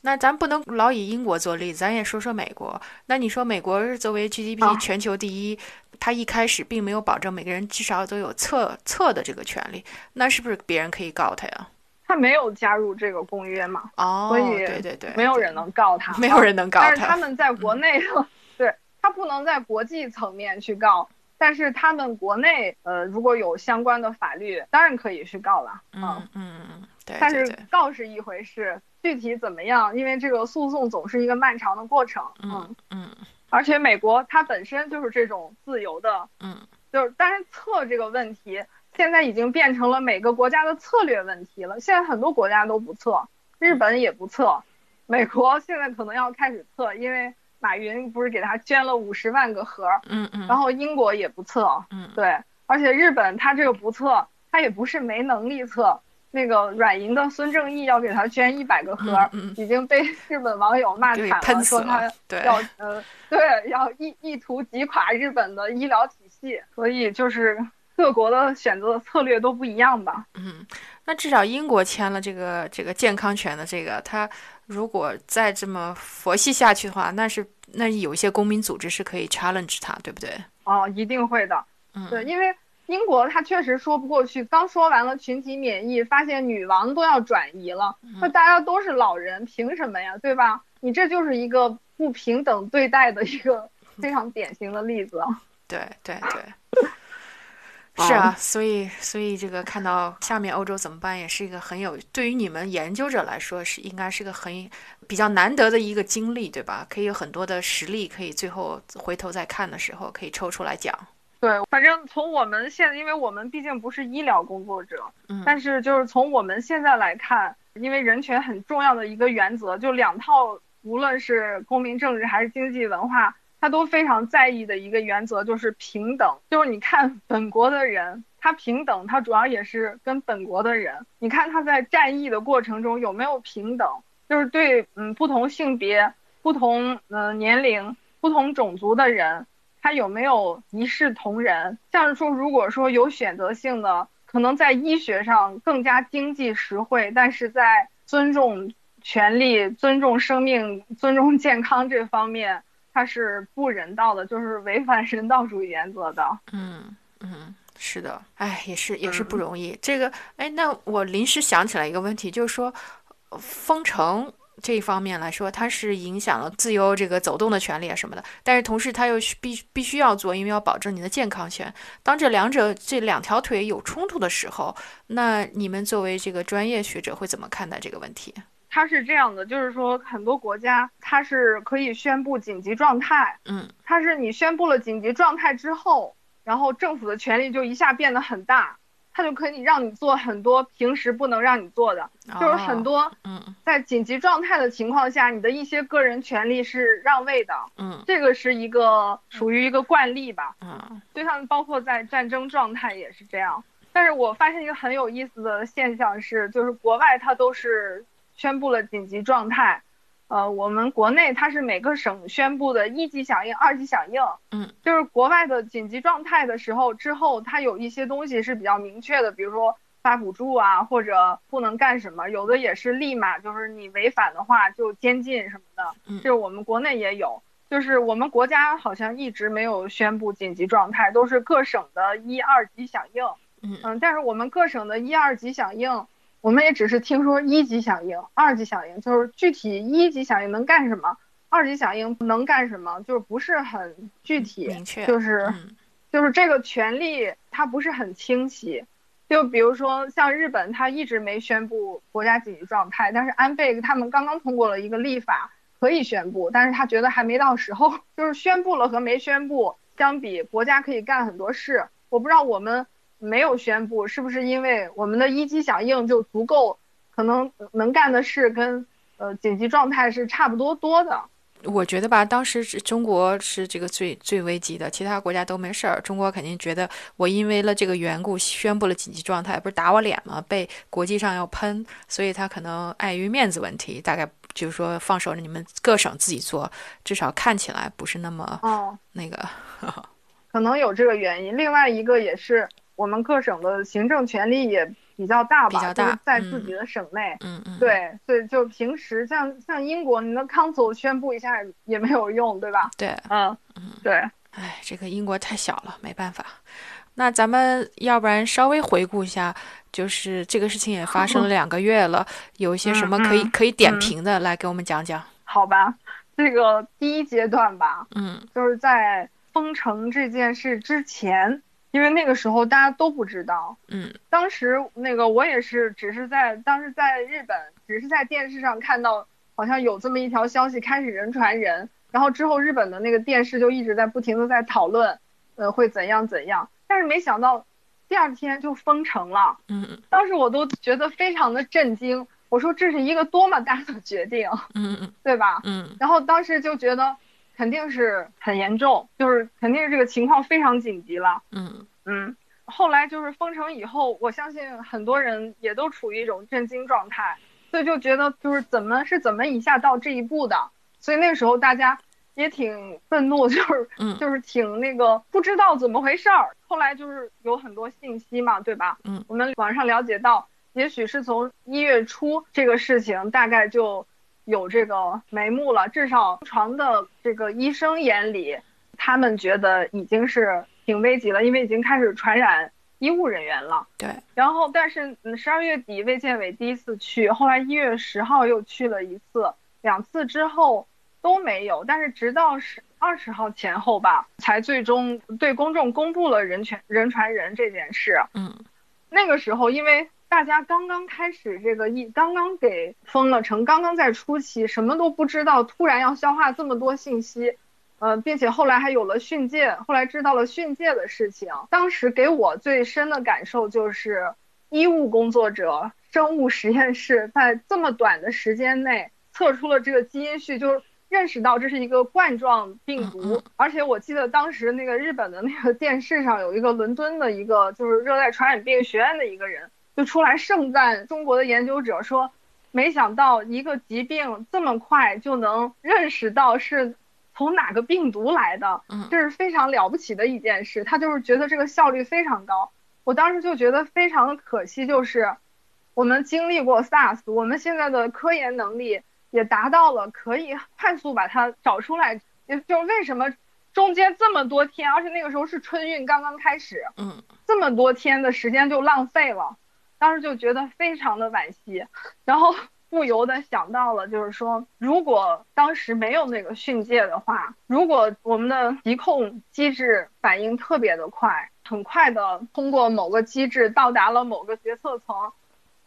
那咱不能老以英国做例子，咱也说说美国。那你说美国作为 GDP 啊全球第一，它一开始并没有保证每个人至少都有测测的这个权利，那是不是别人可以告他呀？他没有加入这个公约嘛，哦，所以对对对，没有人能告他，没有人能告他但是他他。们在国内，(laughs) 对他不能在国际层面去告，但是他们国内呃如果有相关的法律，当然可以去告了。嗯嗯嗯，对但是告是一回事，具体怎么样，因为这个诉讼总是一个漫长的过程。嗯嗯而且美国它本身就是这种自由的，嗯就是但是测这个问题，现在已经变成了每个国家的策略问题了。现在很多国家都不测，日本也不测，美国 (laughs) 现在可能要开始测，因为马云不是给他捐了五十万个盒，嗯嗯，然后英国也不测，嗯对，而且日本他这个不测，他也不是没能力测。那个软银的孙正义要给他捐一百个盒，嗯嗯已经被日本网友骂惨喷死说他要呃，对，要意意图击垮日本的医疗体系，所以就是各国的选择策略都不一样吧。嗯，那至少英国签了这个这个健康权的这个，他如果再这么佛系下去的话，那是那有一些公民组织是可以 challenge 他，对不对？哦，一定会的，嗯，对，因为英国它确实说不过去，刚说完了群体免疫，发现女王都要转移了，那大家都是老人，凭什么呀？对吧？你这就是一个不平等对待的一个 (laughs) 非常典型的例子。对对对，是啊，所以所以这个看到下面欧洲怎么办，也是一个很有对于你们研究者来说是应该是个很比较难得的一个经历，对吧？可以有很多的实例，可以最后回头再看的时候可以抽出来讲。对，反正从我们现在，因为我们毕竟不是医疗工作者，嗯但是就是从我们现在来看，因为人权很重要的一个原则，就两套，无论是公民政治还是经济文化，他都非常在意的一个原则就是平等。就是你看本国的人，他平等，他主要也是跟本国的人，你看他在战役的过程中有没有平等，就是对嗯不同性别、不同嗯、呃年龄、不同种族的人。他有没有一视同仁？像是说，如果说有选择性的，可能在医学上更加经济实惠，但是在尊重权利、尊重生命、(laughs) 尊重健康这方面，它是不人道的，就是违反人道主义原则的。嗯嗯，是的，哎，也是也是不嗯容易。这个，哎，那我临时想起来一个问题，就是说，呃封城这一方面来说，它是影响了自由这个走动的权利啊什么的，但是同时它又需必必须要做，因为要保证你的健康权。当这两者这两条腿有冲突的时候，那你们作为这个专业学者会怎么看待这个问题？它是这样的，就是说很多国家它是可以宣布紧急状态，嗯它是你宣布了紧急状态之后，然后政府的权力就一下变得很大，它就可以让你做很多平时不能让你做的，就是很哦多嗯在紧急状态的情况下，你的一些个人权利是让位的，嗯这个是一个属于一个惯例吧。嗯就像包括在战争状态也是这样。但是我发现一个很有意思的现象是，就是国外它都是宣布了紧急状态，呃，我们国内它是每个省宣布的一级响应、二级响应。嗯，就是国外的紧急状态的时候之后，它有一些东西是比较明确的，比如说发补助啊，或者不能干什么，有的也是立马就是你违反的话就监禁什么的。嗯这我们国内也有。就是我们国家好像一直没有宣布紧急状态，都是各省的一二级响应。嗯嗯，但是我们各省的一二级响应，我们也只是听说一级响应、二级响应，就是具体一级响应能干什么，二级响应能干什么，就是不是很具体，明确就是嗯就是这个权利它不是很清晰。就比如说像日本，它一直没宣布国家紧急状态，但是安倍他们刚刚通过了一个立法，可以宣布，但是他觉得还没到时候，(laughs) 就是宣布了和没宣布相比，国家可以干很多事。我不知道我们没有宣布，是不是因为我们的一级响应就足够，可能能干的事跟呃紧急状态是差不多多的。我觉得吧，当时是中国是这个最最危急的，其他国家都没事儿。中国肯定觉得我因为了这个缘故宣布了紧急状态，不是打我脸吗？被国际上要喷，所以他可能碍于面子问题，大概就是说放手让你们各省自己做，至少看起来不是那么哦，那个。可能有这个原因。另外一个也是我们各省的行政权力也比较大吧，比较大就是在自己的省内。嗯嗯，对，所以就平时像像英国，你的 council 宣布一下也没有用，对吧？对，嗯嗯，对，哎，这个英国太小了，没办法。那咱们要不然稍微回顾一下，就是这个事情也发生了两个月了，有一些什么可以可以点评的，来给我们讲讲。好吧，这个第一阶段吧，嗯就是在封城这件事之前，因为那个时候大家都不知道。嗯。当时那个我也是，只是在当时在日本，只是在电视上看到好像有这么一条消息，开始人传人，然后之后日本的那个电视就一直在不停的在讨论，呃，会怎样怎样，但是没想到第二天就封城了，嗯。当时我都觉得非常的震惊，我说这是一个多么大的决定，嗯嗯。(laughs) 对吧？嗯。然后当时就觉得肯定是很严重，就是肯定是这个情况非常紧急了。嗯嗯，后来就是封城以后，我相信很多人也都处于一种震惊状态，所以就觉得就是怎么是怎么一下到这一步的，所以那个时候大家也挺愤怒，就是 (laughs) 嗯就是挺那个不知道怎么回事儿。后来就是有很多信息嘛，对吧？嗯，我们网上了解到，也许是从一月初这个事情大概就有这个眉目了，至少床的这个医生眼里，他们觉得已经是挺危急了，因为已经开始传染医务人员了。对，然后，但是嗯，十二月底卫健委第一次去，后来一月十号又去了一次，两次之后都没有，但是直到十二十号前后吧，才最终对公众公布了人传人传人这件事。嗯那个时候，因为大家刚刚开始这个疫，刚刚给封了城，刚刚在初期，什么都不知道，突然要消化这么多信息，呃，并且后来还有了训诫，后来知道了训诫的事情。当时给我最深的感受就是，医务工作者、生物实验室在这么短的时间内测出了这个基因序，就是认识到这是一个冠状病嗯毒。而且我记得当时那个日本的那个电视上有一个伦敦的一个就是热带传染病学院的一个人就出来盛赞中国的研究者说，没想到一个疾病这么快就能认识到是从哪个病毒来的，嗯这是非常了不起的一件事。他就是觉得这个效率非常高。我当时就觉得非常的可惜，就是我们经历过 SARS，我们现在的科研能力也达到了可以快速把它找出来。也就是为什么中间这么多天，而且那个时候是春运刚刚开始，嗯这么多天的时间就浪费了，当时就觉得非常的惋惜，然后不由得想到了，就是说，如果当时没有那个训诫的话，如果我们的疾控机制反应特别的快，很快的通过某个机制到达了某个决策层，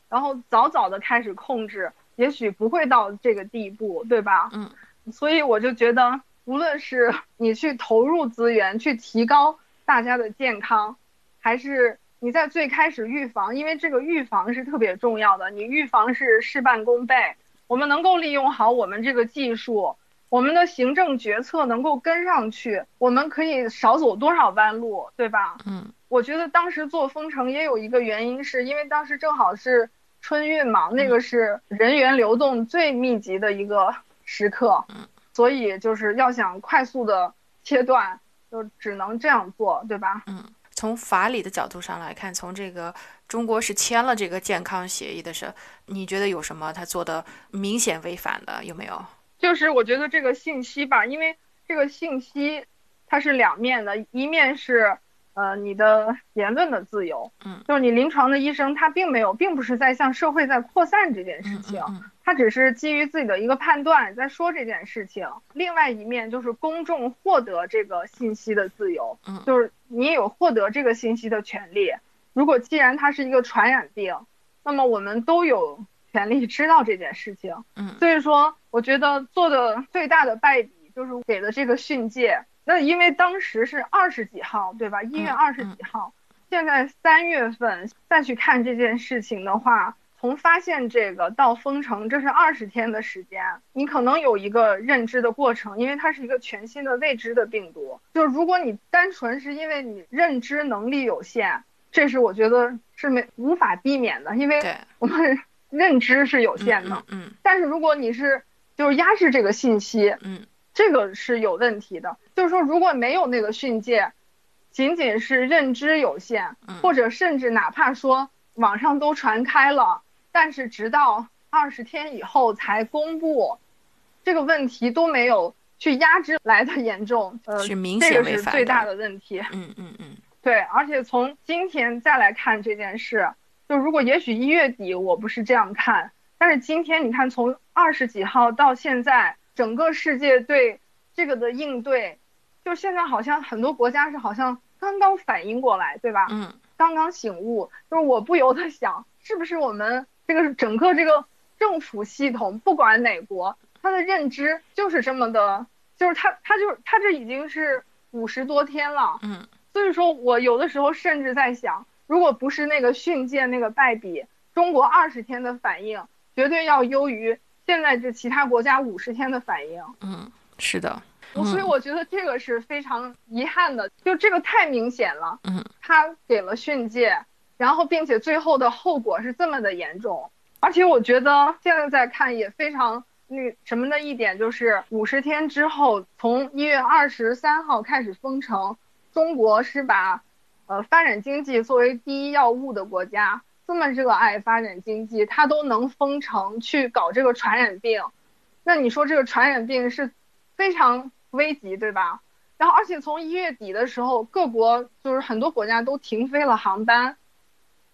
然后早早的开始控制，也许不会到这个地步，对吧？嗯，所以我就觉得，无论是你去投入资源去提高大家的健康，还是你在最开始预防，因为这个预防是特别重要的，你预防是事半功倍。我们能够利用好我们这个技术，我们的行政决策能够跟上去，我们可以少走多少弯路，对吧？嗯我觉得当时做封城也有一个原因，是因为当时正好是春运嘛，那个是人员流动最密集的一个时刻，所以就是要想快速的切断，就只能这样做，对吧？嗯。从法理的角度上来看，从这个中国是签了这个健康协议的事，你觉得有什么他做的明显违反的有没有？就是我觉得这个信息吧，因为这个信息它是两面的，一面是呃你的言论的自由，嗯，就是你临床的医生他并没有，并不是在向社会在扩散这件事情，嗯嗯他只是基于自己的一个判断在说这件事情。另外一面就是公众获得这个信息的自由，嗯就是你有获得这个信息的权利。如果既然它是一个传染病，那么我们都有权利知道这件事情。嗯所以说，我觉得做的最大的败笔就是给了这个训诫。那因为当时是二十几号，对吧？一月嗯二十几号，现在三月份再去看这件事情的话，从发现这个到封城，这是二十天的时间，你可能有一个认知的过程，因为它是一个全新的未知的病毒。就如果你单纯是因为你认知能力有限，这是我觉得是没无法避免的，因为我们 (laughs) 认知是有限的。嗯。但是如果你是就是压制这个信息，嗯，这个是有问题的。就是说，如果没有那个训诫，仅仅是认知有限，或者甚至哪怕说。网上都传开了，但是直到二十天以后才公布，这个问题都没有去压制来的严重，呃，是明显这个是最大的问题。嗯嗯嗯，(laughs) 对，而且从今天再来看这件事，就如果也许一月底我不是这样看，但是今天你看从二十几号到现在，整个世界对这个的应对，就现在好像很多国家是好像刚刚反应过来，对吧？嗯。刚刚醒悟，就是我不由得想，是不是我们这个整个这个政府系统，不管哪国，他的认知就是这么的，就是他他就是他这已经是五十多天了，嗯，所以说我有的时候甚至在想，如果不是那个训诫那个败笔，中国二十天的反应绝对要优于现在这其他国家五十天的反应，嗯，是的。所以我觉得这个是非常遗憾的，就这个太明显了。嗯，他给了训诫，然后并且最后的后果是这么的严重，而且我觉得现在在看也非常那什么的一点就是五十天之后，从一月二十三号开始封城，中国是把呃发展经济作为第一要务的国家，这么热爱发展经济，它都能封城去搞这个传染病，那你说这个传染病是非常。危急对吧？然后而且从一月底的时候，各国就是很多国家都停飞了航班，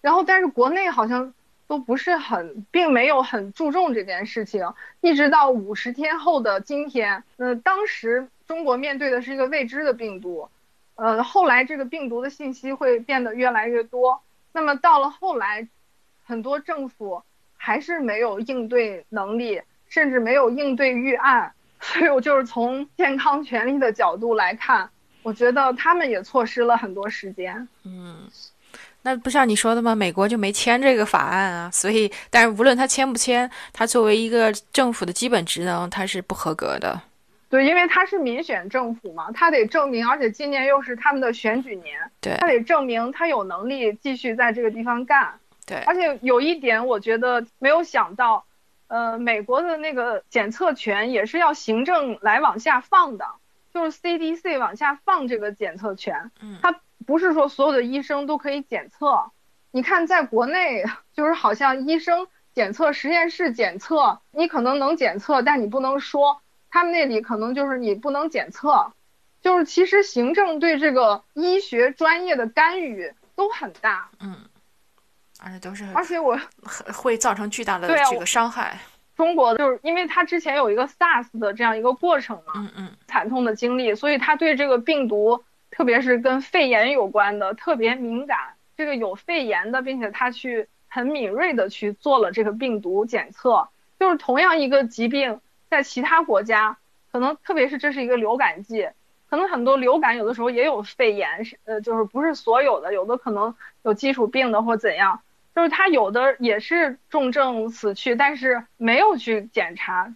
然后但是国内好像都不是很，并没有很注重这件事情。一直到五十天后的今天，呃当时中国面对的是一个未知的病毒，呃，后来这个病毒的信息会变得越来越多。那么到了后来，很多政府还是没有应对能力，甚至没有应对预案。所以我就是从健康权利的角度来看，我觉得他们也错失了很多时间。嗯，那不像你说的吗？美国就没签这个法案啊，所以，但是无论他签不签，他作为一个政府的基本职能，他是不合格的。对，因为他是民选政府嘛，他得证明，而且今年又是他们的选举年，对，他得证明他有能力继续在这个地方干。对，而且有一点，我觉得没有想到。呃，美国的那个检测权也是要行政来往下放的，就是 CDC 往下放这个检测权。嗯，它不是说所有的医生都可以检测。你看，在国内就是好像医生检测、实验室检测，你可能能检测，但你不能说。他们那里可能就是你不能检测，就是其实行政对这个医学专业的干预都很大。嗯。而且都是，而且我会造成巨大的这个伤害。中国就是因为它之前有一个 SARS 的这样一个过程嘛，嗯嗯，惨痛的经历，所以他对这个病毒，特别是跟肺炎有关的特别敏感。这个有肺炎的，并且他去很敏锐的去做了这个病毒检测。就是同样一个疾病，在其他国家，可能特别是这是一个流感季，可能很多流感有的时候也有肺炎，是呃，就是不是所有的，有的可能有基础病的或怎样。就是他有的也是重症死去，但是没有去检查，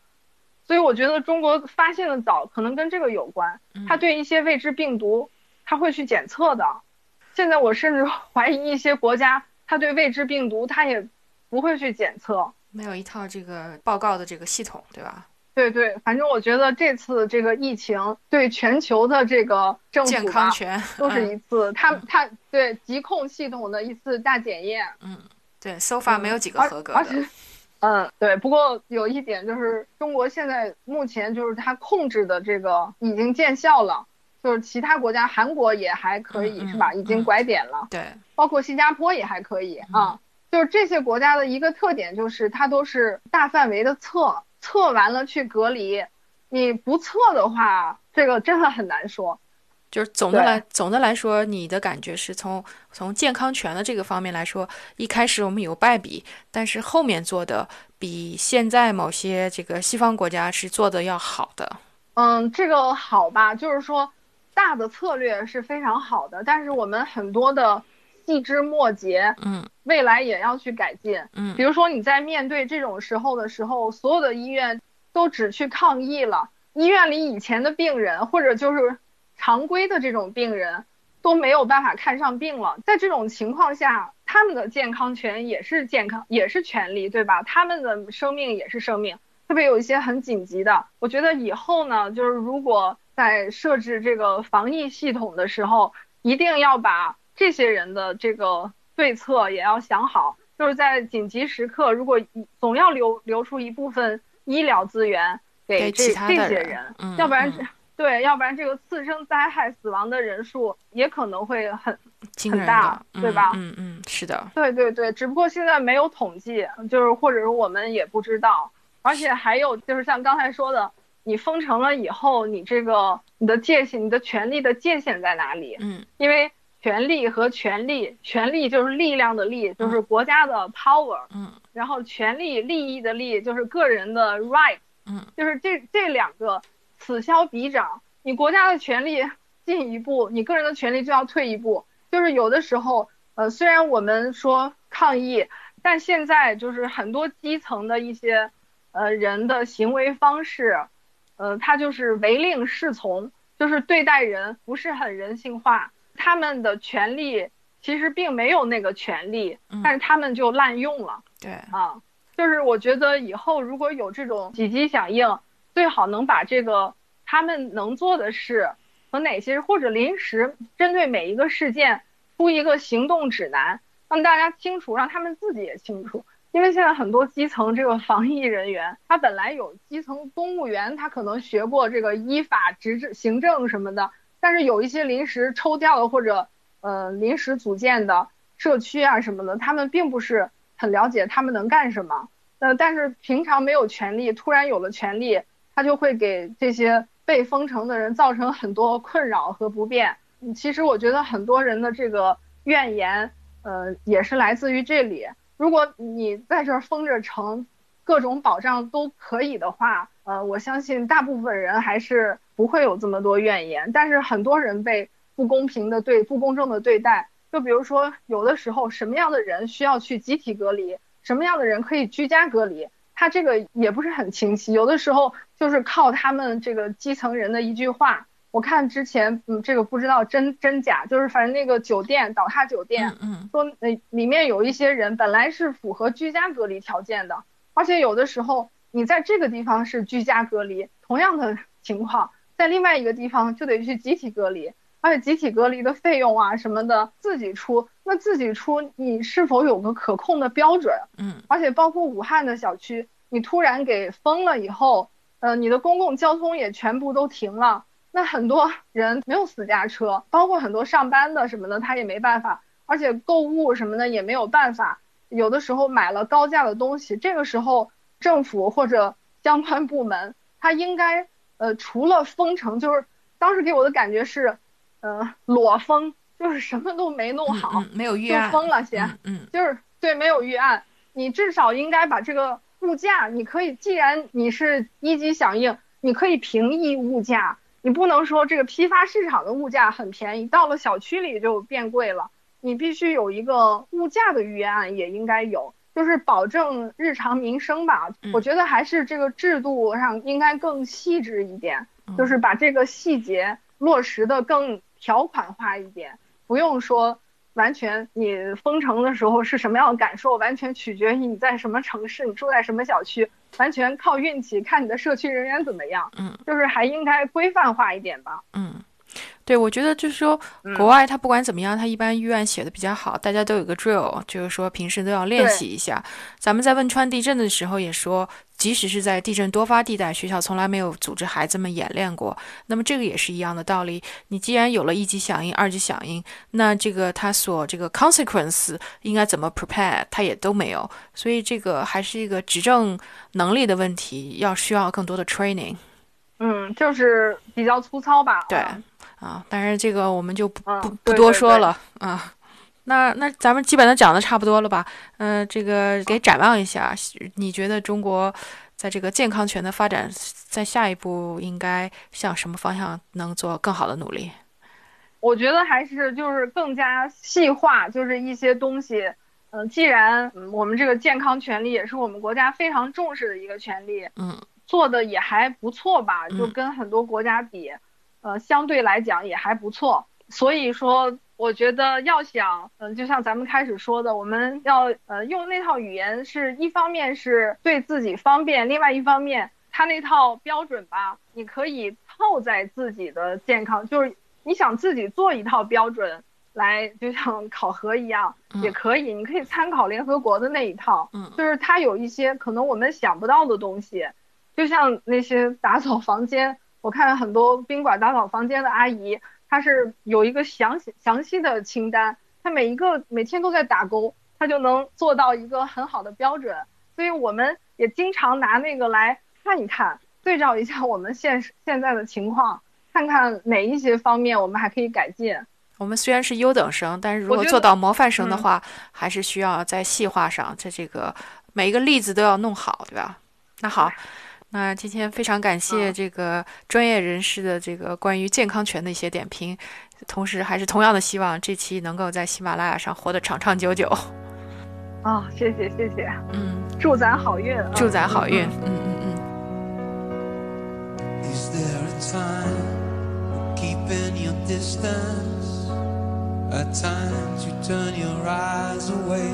所以我觉得中国发现的早，可能跟这个有关。他对一些未知病毒，他会去检测的。现在我甚至 (laughs) 怀疑一些国家，他对未知病毒他也不会去检测，没有一套这个报告的这个系统，对吧？对对，反正我觉得这次这个疫情对全球的这个政府吧，都是一次，他他对疾控系统的一次大检验。嗯，对，so far 没有几个合格的。嗯，对。不过有一点就是，中国现在目前就是它控制的这个已经见效了，就是其他国家，韩国也还可以，是吧？已经拐点了。对，包括新加坡也还可以啊。就是这些国家的一个特点就是，它都是大范围的测。测完了去隔离，你不测的话，这个真的很难说。就是总的来总的来说，你的感觉是从从健康权的这个方面来说，一开始我们有败笔，但是后面做的比现在某些这个西方国家是做的要好的。嗯，这个好吧，就是说大的策略是非常好的，但是我们很多的细枝末节，嗯未来也要去改进。嗯比如说你在面对这种时候的时候，所有的医院都只去抗疫了，医院里以前的病人或者就是常规的这种病人都没有办法看上病了。在这种情况下，他们的健康权也是健康，也是权利，对吧？他们的生命也是生命。特别有一些很紧急的，我觉得以后呢，就是如果在设置这个防疫系统的时候，一定要把这些人的这个对策也要想好，就是在紧急时刻，如果总要留留出一部分医疗资源给这这些人，嗯要不然、嗯对，要不然这个次生灾害死亡的人数也可能会很很大的，对吧？嗯嗯嗯，是的，对对对，只不过现在没有统计，就是或者是我们也不知道，而且还有就是像刚才说的，你封城了以后，你这个你的界限，你的权利的界限在哪里？嗯因为权利和权利，权利就是力量的力，就是国家的 power，嗯然后权利利益的利就是个人的 right，嗯就是这这两个此消彼长，你国家的权利进一步，你个人的权利就要退一步。就是有的时候，呃，虽然我们说抗议，但现在就是很多基层的一些呃人的行为方式，呃，他就是唯令是从，就是对待人不是很人性化，他们的权利其实并没有那个权利，嗯但是他们就滥用了。对，啊，就是我觉得以后如果有这种紧急响应，最好能把这个他们能做的事和哪些，或者临时针对每一个事件出一个行动指南，让大家清楚，让他们自己也清楚。因为现在很多基层这个防疫人员，他本来有基层公务员，他可能学过这个依法执政、行政什么的，但是有一些临时抽调的或者呃临时组建的社区啊什么的，他们并不是很了解他们能干什么。呃，但是平常没有权利，突然有了权利，他就会给这些被封城的人造成很多困扰和不便。其实我觉得很多人的这个怨言，呃，也是来自于这里。如果你在这儿封着城，各种保障都可以的话，呃，我相信大部分人还是不会有这么多怨言。但是很多人被不公平的对、不公正的对待，就比如说有的时候什么样的人需要去集体隔离，什么样的人可以居家隔离，他这个也不是很清晰。有的时候就是靠他们这个基层人的一句话。我看之前，嗯，这个不知道真真假，就是反正那个酒店倒塌酒店，嗯嗯说呃里面有一些人本来是符合居家隔离条件的，而且有的时候你在这个地方是居家隔离，同样的情况，在另外一个地方就得去集体隔离，而且集体隔离的费用啊什么的自己出，那自己出你是否有个可控的标准？嗯而且包括武汉的小区，你突然给封了以后，呃，你的公共交通也全部都停了。那很多人没有私家车，包括很多上班的什么的，他也没办法，而且购物什么的也没有办法。有的时候买了高价的东西，这个时候政府或者相关部门，他应该呃除了封城，就是当时给我的感觉是，呃裸封，就是什么都没弄好，嗯，没有预案就案，封了先。嗯嗯就是对没有预案，你至少应该把这个物价，你可以，既然你是一级响应，你可以平抑物价，你不能说这个批发市场的物价很便宜，到了小区里就变贵了，你必须有一个物价的预案，也应该有，就是保证日常民生吧。嗯我觉得还是这个制度上应该更细致一点，嗯就是把这个细节落实的更条款化一点，不用说。完全，你封城的时候是什么样的感受，完全取决于你在什么城市，你住在什么小区，完全靠运气，看你的社区人员怎么样。嗯，就是还应该规范化一点吧。嗯。对，我觉得就是说，嗯国外它不管怎么样，它一般预案写的比较好，大家都有个 drill，就是说平时都要练习一下。咱们在汶川地震的时候也说，即使是在地震多发地带，学校从来没有组织孩子们演练过。那么这个也是一样的道理。你既然有了一级响应、二级响应，那这个它所这个 consequence 应该怎么 prepare，它也都没有。所以这个还是一个执政能力的问题，要需要更多的 training。嗯，就是比较粗糙吧。对嗯啊，但是这个我们就不嗯不不多说了啊。那那咱们基本上讲的差不多了吧？嗯、这个给展望一下，你觉得中国在这个健康权的发展，在下一步应该向什么方向能做更好的努力？我觉得还是就是更加细化，就是一些东西。嗯，既然我们这个健康权利也是我们国家非常重视的一个权利，嗯，做的也还不错吧，就跟很多国家比，呃，相对来讲也还不错。所以说，我觉得要想，嗯，就像咱们开始说的，我们要呃用那套语言，是一方面是对自己方便，另外一方面，它那套标准吧，你可以套在自己的健康，就是你想自己做一套标准。来，就像考核一样，也可以，你可以参考联合国的那一套，嗯，就是它有一些可能我们想不到的东西，就像那些打扫房间，我看很多宾馆打扫房间的阿姨，她是有一个详细详细的清单，它每一个每天都在打勾，它就能做到一个很好的标准，所以我们也经常拿那个来看一看，对照一下我们现现在的情况，看看哪一些方面我们还可以改进。我们虽然是优等生，但是如果做到模范生的话，还是需要在细化上，在这个每一个例子都要弄好，对吧？那好，那今天非常感谢这个专业人士的这个关于健康权的一些点评，同时还是同样的希望这期能够在喜马拉雅上活得长长久久。啊，谢谢谢谢，嗯，祝咱好运，祝咱好运，嗯。嗯嗯。At times you turn your eyes away.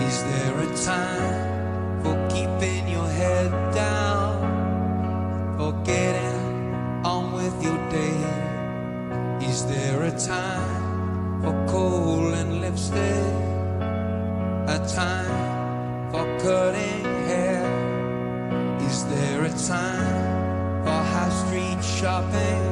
Is there a time for keeping your head down? For getting on with your day? Is there a time for coal and lipstick? A time for cutting hair? Is there a time for high street shopping?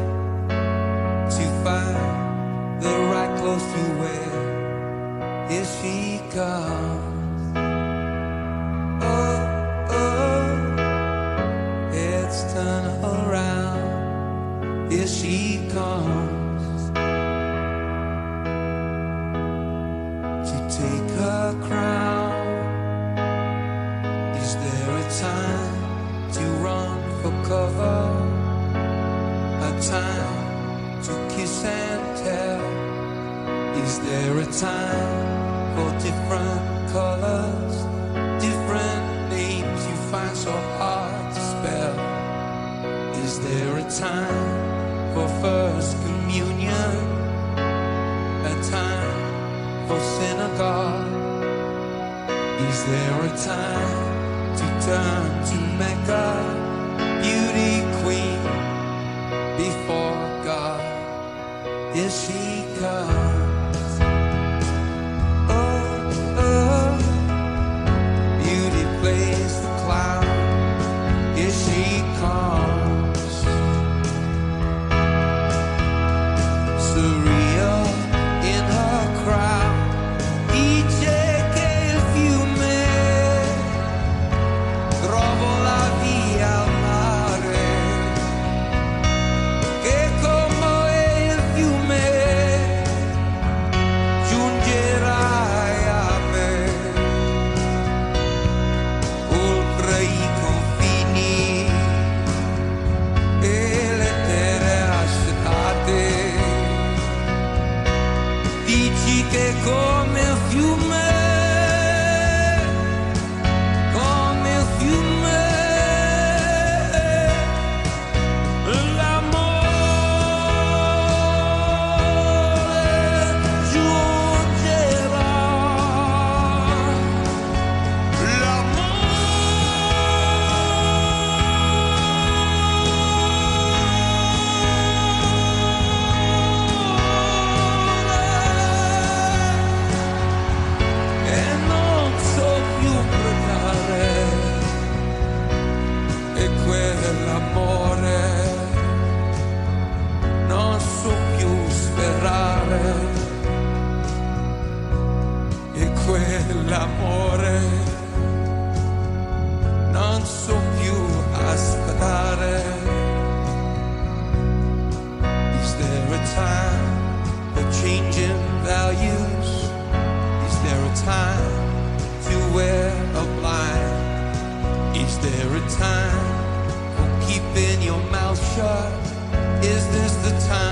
Is this the time?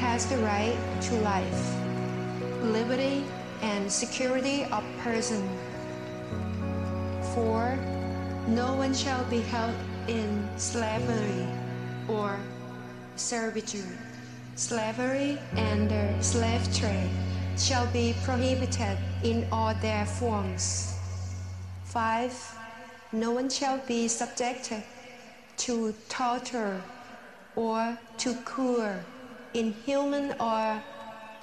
Has the right to life, liberty, and security of person. Four, no one shall be held in slavery or servitude. Slavery and the slave trade shall be prohibited in all their forms. 5. No one shall be subjected to torture or to cruel, inhuman or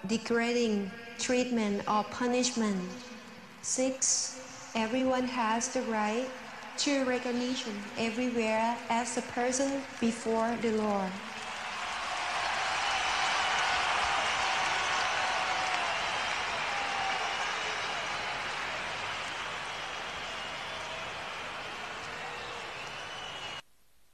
degrading treatment or punishment. 6. Everyone has the right to recognition everywhere as a person before the Lord.